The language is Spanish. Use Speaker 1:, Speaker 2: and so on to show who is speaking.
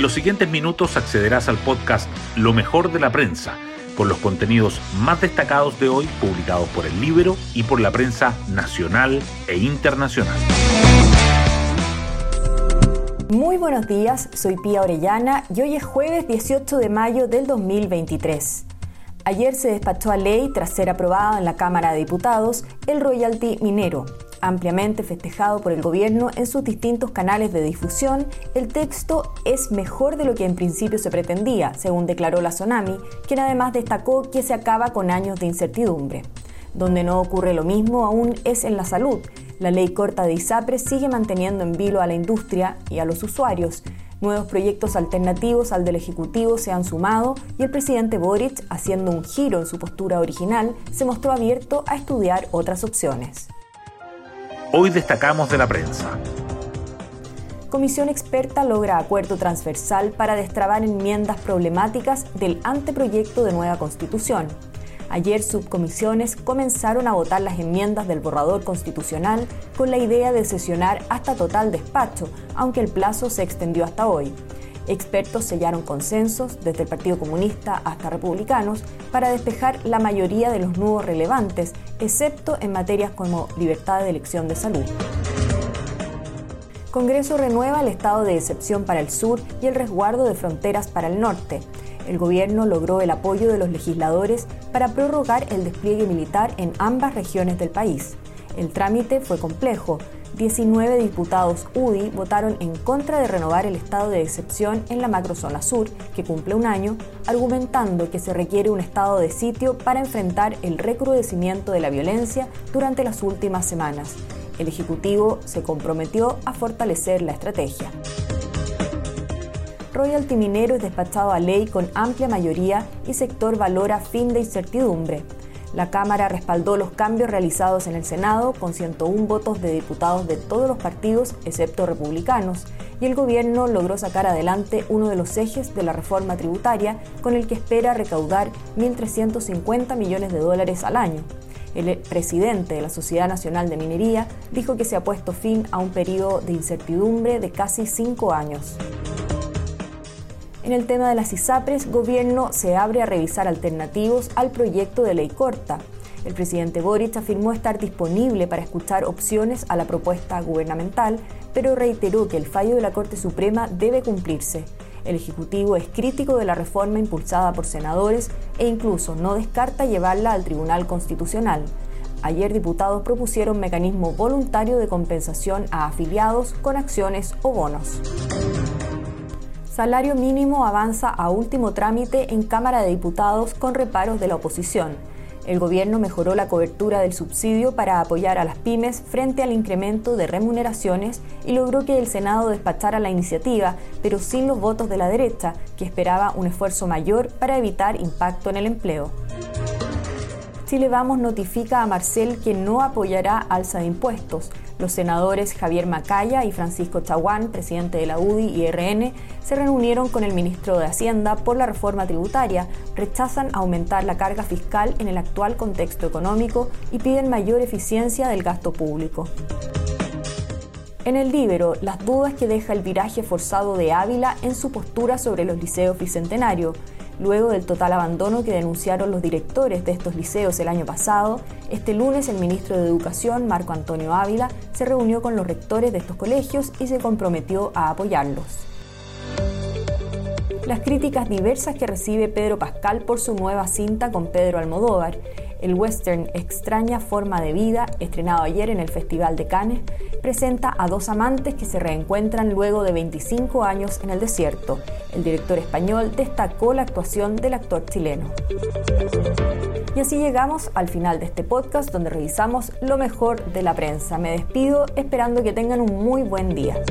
Speaker 1: En los siguientes minutos accederás al podcast Lo mejor de la prensa, con los contenidos más destacados de hoy publicados por el libro y por la prensa nacional e internacional.
Speaker 2: Muy buenos días, soy Pía Orellana y hoy es jueves 18 de mayo del 2023. Ayer se despachó a ley, tras ser aprobada en la Cámara de Diputados, el royalty minero. Ampliamente festejado por el gobierno en sus distintos canales de difusión, el texto es mejor de lo que en principio se pretendía, según declaró la Tsunami, quien además destacó que se acaba con años de incertidumbre. Donde no ocurre lo mismo aún es en la salud. La ley corta de ISAPRE sigue manteniendo en vilo a la industria y a los usuarios. Nuevos proyectos alternativos al del Ejecutivo se han sumado y el presidente Boric, haciendo un giro en su postura original, se mostró abierto a estudiar otras opciones.
Speaker 1: Hoy destacamos de la prensa.
Speaker 2: Comisión experta logra acuerdo transversal para destrabar enmiendas problemáticas del anteproyecto de nueva constitución. Ayer subcomisiones comenzaron a votar las enmiendas del borrador constitucional con la idea de sesionar hasta total despacho, aunque el plazo se extendió hasta hoy. Expertos sellaron consensos, desde el Partido Comunista hasta republicanos, para despejar la mayoría de los nudos relevantes, excepto en materias como libertad de elección de salud. Congreso renueva el estado de excepción para el sur y el resguardo de fronteras para el norte el gobierno logró el apoyo de los legisladores para prorrogar el despliegue militar en ambas regiones del país. El trámite fue complejo. 19 diputados UDI votaron en contra de renovar el estado de excepción en la macrozona sur, que cumple un año, argumentando que se requiere un estado de sitio para enfrentar el recrudecimiento de la violencia durante las últimas semanas. El Ejecutivo se comprometió a fortalecer la estrategia royalty minero es despachado a ley con amplia mayoría y sector valora fin de incertidumbre. La Cámara respaldó los cambios realizados en el Senado con 101 votos de diputados de todos los partidos, excepto republicanos, y el gobierno logró sacar adelante uno de los ejes de la reforma tributaria con el que espera recaudar 1.350 millones de dólares al año. El presidente de la Sociedad Nacional de Minería dijo que se ha puesto fin a un periodo de incertidumbre de casi cinco años. En el tema de las ISAPRES, gobierno se abre a revisar alternativos al proyecto de ley corta. El presidente Boric afirmó estar disponible para escuchar opciones a la propuesta gubernamental, pero reiteró que el fallo de la Corte Suprema debe cumplirse. El Ejecutivo es crítico de la reforma impulsada por senadores e incluso no descarta llevarla al Tribunal Constitucional. Ayer diputados propusieron mecanismo voluntario de compensación a afiliados con acciones o bonos. Salario mínimo avanza a último trámite en Cámara de Diputados con reparos de la oposición. El gobierno mejoró la cobertura del subsidio para apoyar a las pymes frente al incremento de remuneraciones y logró que el Senado despachara la iniciativa, pero sin los votos de la derecha, que esperaba un esfuerzo mayor para evitar impacto en el empleo. Chile Vamos notifica a Marcel que no apoyará alza de impuestos. Los senadores Javier Macaya y Francisco Chaguán, presidente de la UDI y RN, se reunieron con el ministro de Hacienda por la reforma tributaria, rechazan aumentar la carga fiscal en el actual contexto económico y piden mayor eficiencia del gasto público. En el libro, las dudas que deja el viraje forzado de Ávila en su postura sobre los liceos bicentenarios Luego del total abandono que denunciaron los directores de estos liceos el año pasado, este lunes el ministro de Educación, Marco Antonio Ávila, se reunió con los rectores de estos colegios y se comprometió a apoyarlos. Las críticas diversas que recibe Pedro Pascal por su nueva cinta con Pedro Almodóvar el western Extraña Forma de Vida, estrenado ayer en el Festival de Cannes, presenta a dos amantes que se reencuentran luego de 25 años en el desierto. El director español destacó la actuación del actor chileno. Y así llegamos al final de este podcast donde revisamos lo mejor de la prensa. Me despido esperando que tengan un muy buen día.